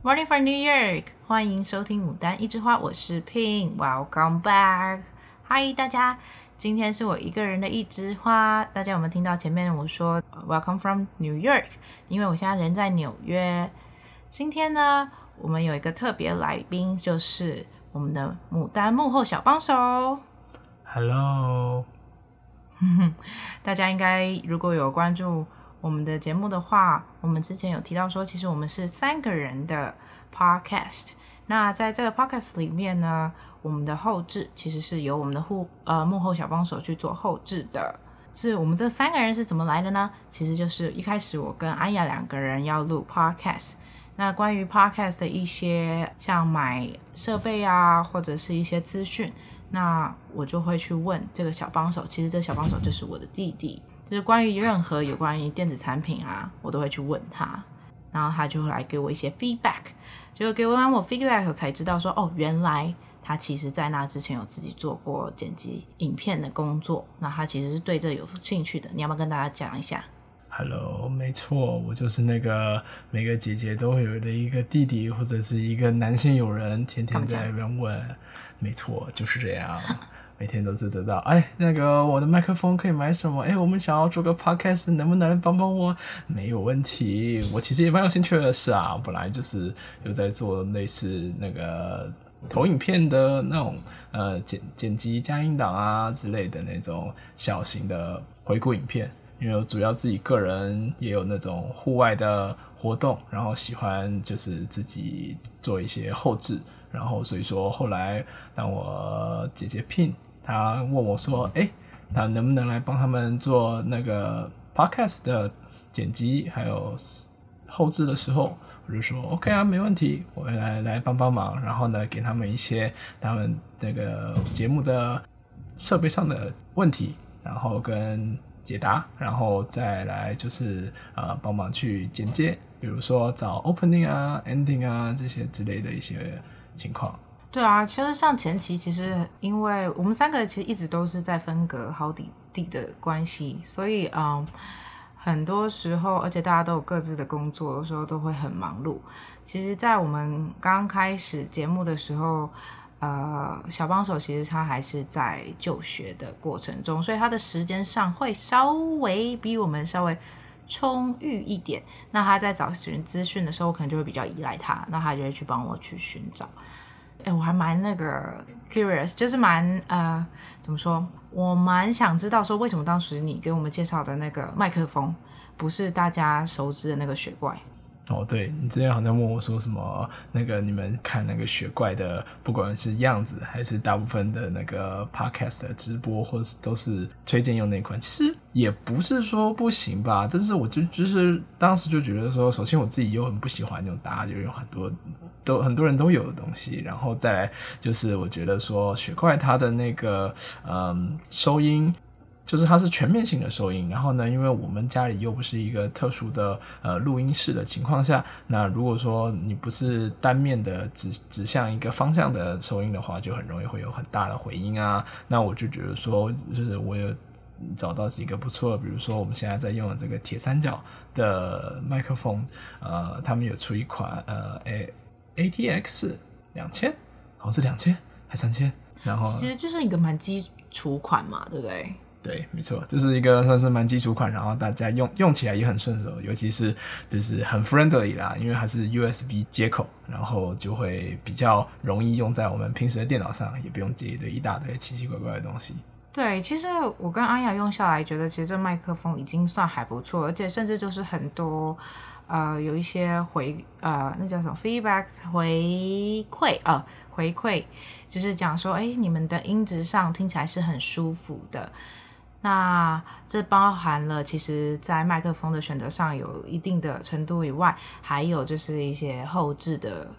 Morning from New York，欢迎收听《牡丹一枝花》，我是 Pin，Welcome back。Hi，大家，今天是我一个人的一枝花。大家有没有听到前面我说 Welcome from New York？因为我现在人在纽约。今天呢，我们有一个特别来宾，就是我们的牡丹幕后小帮手。Hello，大家应该如果有关注。我们的节目的话，我们之前有提到说，其实我们是三个人的 podcast。那在这个 podcast 里面呢，我们的后置其实是由我们的护呃幕后小帮手去做后置的。是我们这三个人是怎么来的呢？其实就是一开始我跟安雅两个人要录 podcast。那关于 podcast 的一些像买设备啊，或者是一些资讯，那我就会去问这个小帮手。其实这个小帮手就是我的弟弟。就是关于任何有关于电子产品啊，我都会去问他，然后他就会来给我一些 feedback。就给完我 feedback 才知道说，哦，原来他其实在那之前有自己做过剪辑影片的工作，那他其实是对这有兴趣的。你要不要跟大家讲一下？Hello，没错，我就是那个每个姐姐都会有的一个弟弟或者是一个男性友人，天天在那边问。没错，就是这样。每天都是得到，哎，那个我的麦克风可以买什么？哎，我们想要做个 podcast，能不能帮帮我？没有问题，我其实也蛮有兴趣的是啊，本来就是有在做类似那个投影片的那种呃剪剪辑加音档啊之类的那种小型的回顾影片，因为主要自己个人也有那种户外的活动，然后喜欢就是自己做一些后置，然后所以说后来当我姐姐 Pin。他问我说：“哎、欸，他能不能来帮他们做那个 podcast 的剪辑还有后置的时候？”我就说：“OK 啊，没问题，我会来来帮帮忙。然后呢，给他们一些他们那个节目的设备上的问题，然后跟解答，然后再来就是呃帮忙去剪接，比如说找 opening 啊、ending 啊这些之类的一些情况。”对啊，其实像前期，其实因为我们三个其实一直都是在分隔好几地的关系，所以嗯，很多时候，而且大家都有各自的工作，有时候都会很忙碌。其实，在我们刚开始节目的时候，呃，小帮手其实他还是在就学的过程中，所以他的时间上会稍微比我们稍微充裕一点。那他在找寻资讯的时候，可能就会比较依赖他，那他就会去帮我去寻找。哎，我还蛮那个 curious，就是蛮呃，怎么说？我蛮想知道说，为什么当时你给我们介绍的那个麦克风，不是大家熟知的那个雪怪？哦，对，你之前好像问我说什么，那个你们看那个雪怪的，不管是样子还是大部分的那个 podcast 的直播，或者是都是推荐用那款，其实也不是说不行吧，但是我就就是当时就觉得说，首先我自己又很不喜欢那种大家就有很多都很多人都有的东西，然后再来就是我觉得说雪怪它的那个嗯收音。就是它是全面性的收音，然后呢，因为我们家里又不是一个特殊的呃录音室的情况下，那如果说你不是单面的指指向一个方向的收音的话，就很容易会有很大的回音啊。那我就觉得说，就是我有找到几个不错，比如说我们现在在用的这个铁三角的麦克风，呃，他们有出一款呃 A ATX 两千，好像是两千还三千，然后其实就是一个蛮基础款嘛，对不对？对，没错，就是一个算是蛮基础款，然后大家用用起来也很顺手，尤其是就是很 friendly 啦，因为它是 USB 接口，然后就会比较容易用在我们平时的电脑上，也不用接一堆一大堆奇奇怪怪的东西。对，其实我跟阿雅用下来，觉得其实这麦克风已经算还不错，而且甚至就是很多呃有一些回呃那叫什么 feedback 回馈啊、回馈，就是讲说哎你们的音质上听起来是很舒服的。那这包含了，其实，在麦克风的选择上有一定的程度以外，还有就是一些后置的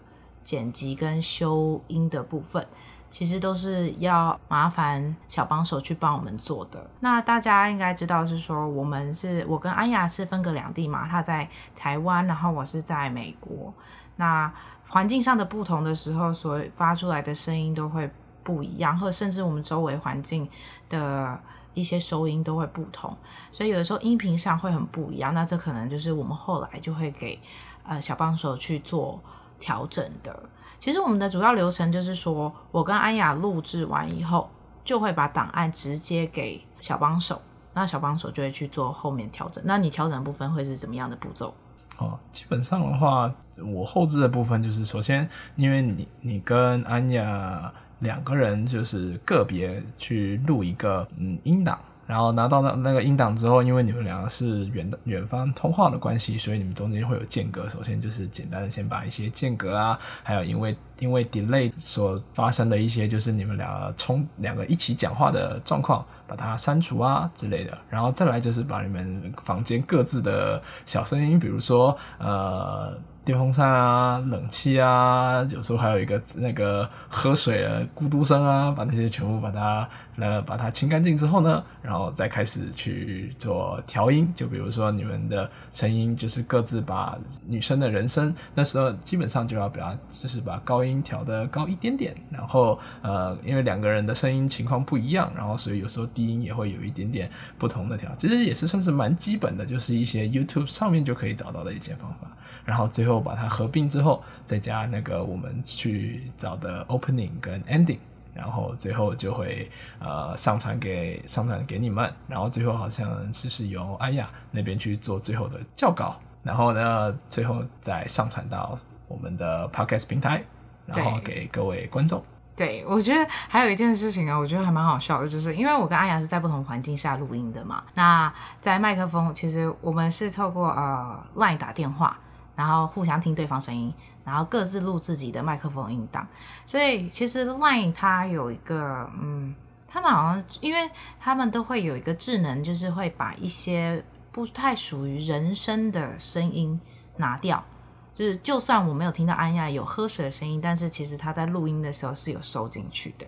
剪辑跟修音的部分，其实都是要麻烦小帮手去帮我们做的。那大家应该知道是说，我们是我跟安雅是分隔两地嘛，他在台湾，然后我是在美国。那环境上的不同的时候，所发出来的声音都会不一样，或甚至我们周围环境的。一些收音都会不同，所以有的时候音频上会很不一样。那这可能就是我们后来就会给呃小帮手去做调整的。其实我们的主要流程就是说，我跟安雅录制完以后，就会把档案直接给小帮手，那小帮手就会去做后面调整。那你调整的部分会是怎么样的步骤？哦，基本上的话，我后置的部分就是首先，因为你你跟安雅两个人就是个别去录一个嗯音档。然后拿到那那个音档之后，因为你们两个是远远方通话的关系，所以你们中间会有间隔。首先就是简单的先把一些间隔啊，还有因为因为 delay 所发生的一些就是你们两个冲两个一起讲话的状况，把它删除啊之类的。然后再来就是把你们房间各自的小声音，比如说呃。电风扇啊，冷气啊，有时候还有一个那个喝水的咕嘟声啊，把那些全部把它呃把它清干净之后呢，然后再开始去做调音。就比如说你们的声音，就是各自把女生的人声，那时候基本上就要把就是把高音调得高一点点，然后呃因为两个人的声音情况不一样，然后所以有时候低音也会有一点点不同的调。其实也是算是蛮基本的，就是一些 YouTube 上面就可以找到的一些方法。然后最后把它合并之后，再加那个我们去找的 opening 跟 ending，然后最后就会呃上传给上传给你们，然后最后好像就是由安雅那边去做最后的校稿，然后呢最后再上传到我们的 podcast 平台，然后给各位观众。对，我觉得还有一件事情啊，我觉得还蛮好笑的，就是因为我跟阿雅是在不同环境下录音的嘛，那在麦克风其实我们是透过呃 line 打电话。然后互相听对方声音，然后各自录自己的麦克风音档。所以其实 Line 它有一个，嗯，他们好像因为他们都会有一个智能，就是会把一些不太属于人声的声音拿掉。就是就算我没有听到安雅有喝水的声音，但是其实他在录音的时候是有收进去的。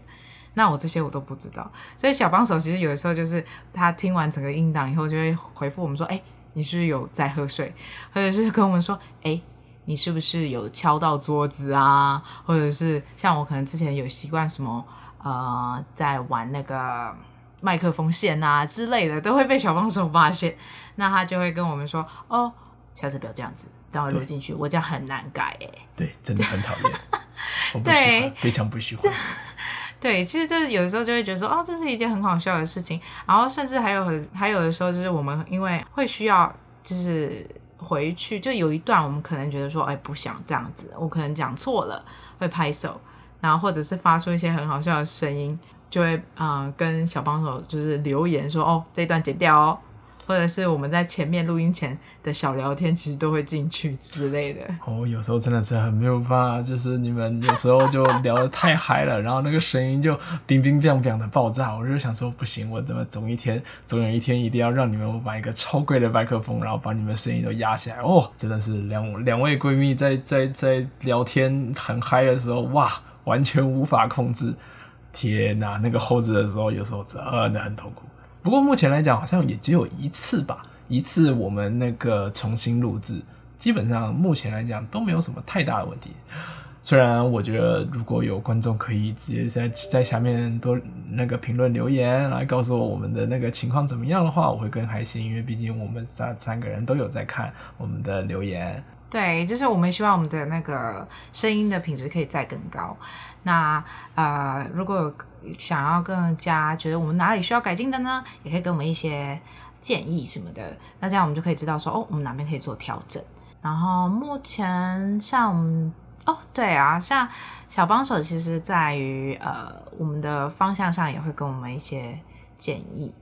那我这些我都不知道。所以小帮手其实有的时候就是他听完整个音档以后，就会回复我们说：“哎。”你是不是有在喝水，或者是跟我们说，哎，你是不是有敲到桌子啊？或者是像我可能之前有习惯什么，呃，在玩那个麦克风线啊之类的，都会被小帮手发现。那他就会跟我们说，哦，下次不要这样子，这样会录进去，我这样很难改哎。对，真的很讨厌，我不喜欢，非常不喜欢。对，其实就是有的时候就会觉得说，哦，这是一件很好笑的事情。然后甚至还有很还有的时候，就是我们因为会需要，就是回去就有一段，我们可能觉得说，哎，不想这样子，我可能讲错了，会拍手，然后或者是发出一些很好笑的声音，就会嗯、跟小帮手就是留言说，哦，这段剪掉哦。或者是我们在前面录音前的小聊天，其实都会进去之类的。哦，有时候真的是很没有办法，就是你们有时候就聊得太嗨了，然后那个声音就冰冰冰冰的爆炸。我就想说，不行，我怎么总一天总有一天一定要让你们买一个超贵的麦克风，然后把你们声音都压下来。哦，真的是两两位闺蜜在在在聊天很嗨的时候，哇，完全无法控制。天哪，那个后制的时候，有时候真的很痛苦。不过目前来讲，好像也只有一次吧，一次我们那个重新录制，基本上目前来讲都没有什么太大的问题。虽然我觉得如果有观众可以直接在在下面多那个评论留言来告诉我我们的那个情况怎么样的话，我会更开心，因为毕竟我们三三个人都有在看我们的留言。对，就是我们希望我们的那个声音的品质可以再更高。那呃，如果想要更加觉得我们哪里需要改进的呢，也可以给我们一些建议什么的。那这样我们就可以知道说，哦，我们哪边可以做调整。然后目前像我们，哦，对啊，像小帮手，其实在于呃，我们的方向上也会给我们一些建议，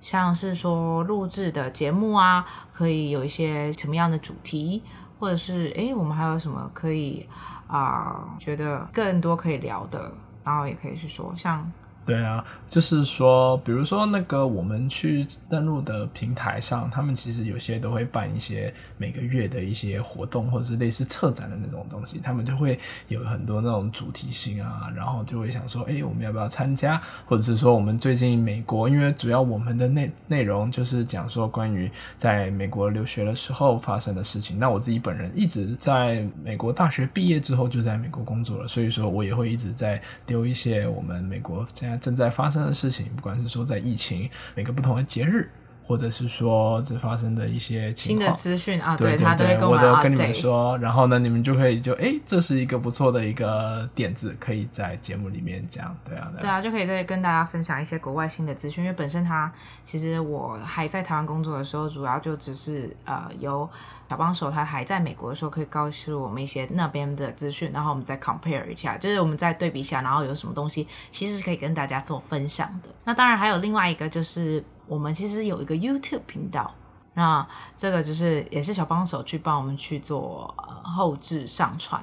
像是说录制的节目啊，可以有一些什么样的主题。或者是哎，我们还有什么可以啊、觉得更多可以聊的，然后也可以去说像。对啊，就是说，比如说那个我们去登录的平台上，他们其实有些都会办一些每个月的一些活动，或者是类似策展的那种东西，他们就会有很多那种主题性啊，然后就会想说，哎，我们要不要参加？或者是说，我们最近美国，因为主要我们的内内容就是讲说关于在美国留学的时候发生的事情。那我自己本人一直在美国大学毕业之后就在美国工作了，所以说我也会一直在丢一些我们美国正在发生的事情，不管是说在疫情，每个不同的节日，或者是说这发生的一些新的资讯啊，对，他都会跟我，我都跟你们说，然后呢，你们就可以就哎，这是一个不错的一个点子，可以在节目里面讲，对啊，对啊，就可以再跟大家分享一些国外新的资讯，因为本身他其实我还在台湾工作的时候，主要就只是呃由小帮手他还在美国的时候，可以告诉我们一些那边的资讯，然后我们再 compare 一下，就是我们再对比一下，然后有什么东西其实是可以跟大家做分享的。那当然还有另外一个就是。我们其实有一个 YouTube 频道，那这个就是也是小帮手去帮我们去做呃后置上传。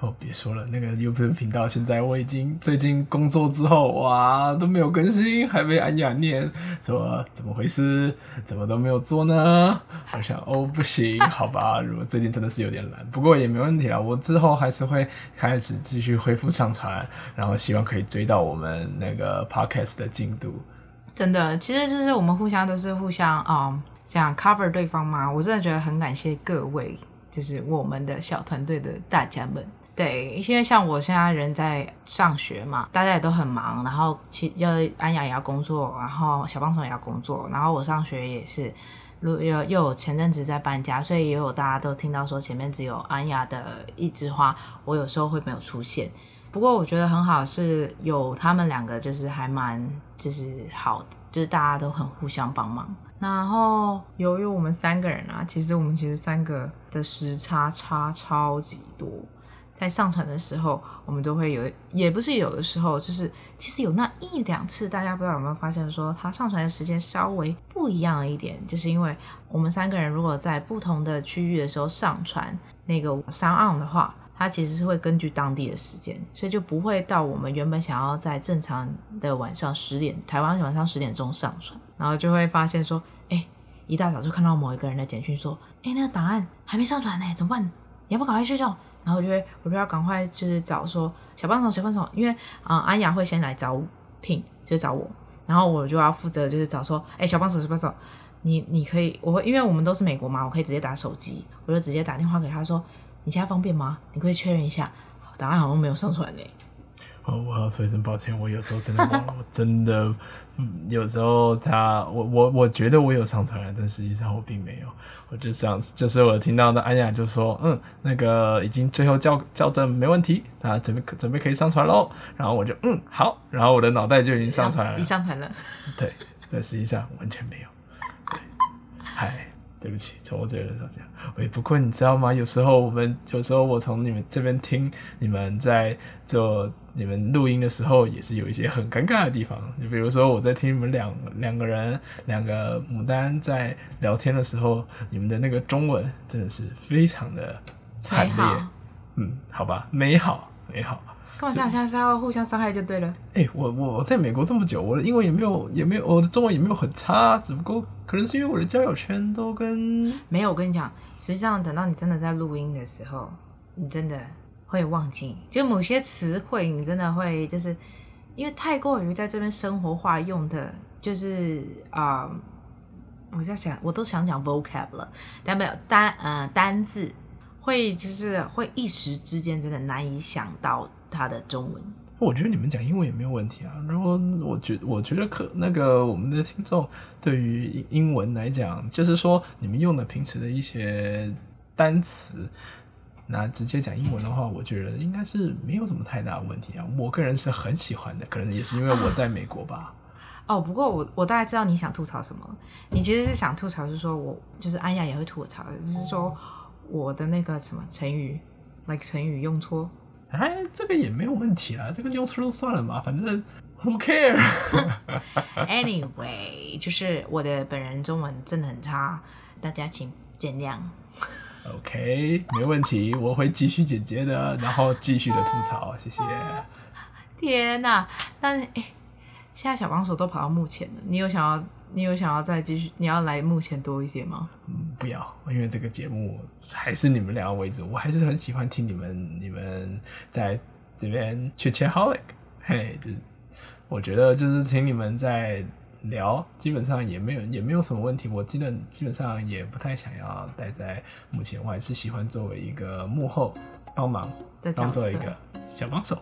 哦，别说了，那个 YouTube 频道现在我已经最近工作之后哇都没有更新，还被安雅念说怎么回事，怎么都没有做呢？我想哦不行，好吧，如果最近真的是有点懒，不过也没问题啦，我之后还是会开始继续恢复上传，然后希望可以追到我们那个 Podcast 的进度。真的，其实就是我们互相都是互相啊，想、um, cover 对方嘛。我真的觉得很感谢各位，就是我们的小团队的大家们。对，因为像我现在人在上学嘛，大家也都很忙，然后其要安雅也要工作，然后小帮手也要工作，然后我上学也是，又又有前阵子在搬家，所以也有大家都听到说前面只有安雅的一枝花，我有时候会没有出现。不过我觉得很好，是有他们两个，就是还蛮就是好的，就是大家都很互相帮忙。然后由于我们三个人啊，其实我们其实三个的时差差超级多，在上传的时候，我们都会有，也不是有的时候，就是其实有那一两次，大家不知道有没有发现说，他上传的时间稍微不一样一点，就是因为我们三个人如果在不同的区域的时候上传那个 SoundOn 的话。它其实是会根据当地的时间，所以就不会到我们原本想要在正常的晚上十点，台湾晚上十点钟上传，然后就会发现说，哎，一大早就看到某一个人的简讯说，哎，那个档案还没上传呢，怎么办？你要不赶快睡觉？然后我就会，我就要赶快就是找说小帮手，小帮手，因为啊、安雅会先来找 Ping，就找我，然后我就要负责就是找说，哎，小帮手，小帮手，你你可以，我会，因为我们都是美国嘛，我可以直接打手机，我就直接打电话给他说。你现在方便吗？你可以确认一下，档案好像没有上传呢。哦，我要说一声抱歉，我有时候真的忘了，我真的，嗯，有时候他，我我我觉得我有上传了，但实际上我并没有。我就想，就是我听到的安雅就说，嗯，那个已经最后校校正没问题，啊，准备准备可以上传喽。然后我就嗯好，然后我的脑袋就已经上传了，已上传了。对，但实际上完全没有。对，嗨。对不起，从我这边说这样。喂，不过你知道吗？有时候我们，有时候我从你们这边听你们在做你们录音的时候，也是有一些很尴尬的地方。就比如说我在听你们两两个人两个牡丹在聊天的时候，你们的那个中文真的是非常的惨烈。嗯，好吧，美好美好。跟我这样现在是要互相伤害就对了。哎、欸，我我在美国这么久，我的英文也没有也没有，我的中文也没有很差，只不过可能是因为我的交友圈都跟没有。我跟你讲，实际上等到你真的在录音的时候，你真的会忘记，就某些词汇，你真的会就是因为太过于在这边生活化用的，就是啊、呃，我在想，我都想讲 vocab 了，但没有单呃单字，会就是会一时之间真的难以想到。他的中文，我觉得你们讲英文也没有问题啊。如果我觉我觉得可那个我们的听众对于英文来讲，就是说你们用的平时的一些单词，那直接讲英文的话，我觉得应该是没有什么太大的问题啊。我个人是很喜欢的，可能也是因为我在美国吧。啊、哦，不过我我大概知道你想吐槽什么。你其实是想吐槽，是说我就是安雅也会吐槽的，就是说我的那个什么成语，like 成语用错。哎，这个也没有问题啦，这个用错就算了嘛，反正 who care。Anyway，就是我的本人中文真的很差，大家请见谅。OK，没问题，我会继续剪接的，然后继续的吐槽，谢谢。天哪，那哎，现在小帮手都跑到幕前了，你有想要？你有想要再继续？你要来幕前多一些吗？嗯，不要，因为这个节目还是你们两个为主。我还是很喜欢听你们，你们在这边 chit-chat-holic，嘿，就是我觉得就是请你们在聊，基本上也没有也没有什么问题。我基本基本上也不太想要待在幕前，我还是喜欢作为一个幕后帮忙，当做一个小帮手。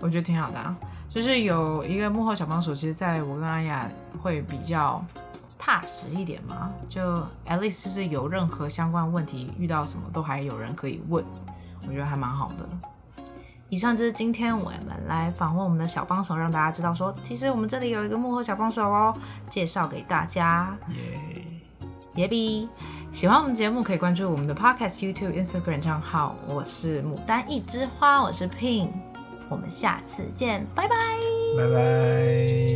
我觉得挺好的啊。就是有一个幕后小帮手，其实在我跟阿雅会比较踏实一点嘛，就 at least 就是有任何相关问题，遇到什么都还有人可以问，我觉得还蛮好的。以上就是今天我们来访问我们的小帮手，让大家知道说，其实我们这里有一个幕后小帮手哦，介绍给大家。耶耶比，喜欢我们节目可以关注我们的 Podcast、YouTube、Instagram 账号。我是牡丹一枝花，我是 Pin，我们下次见，拜拜，拜拜。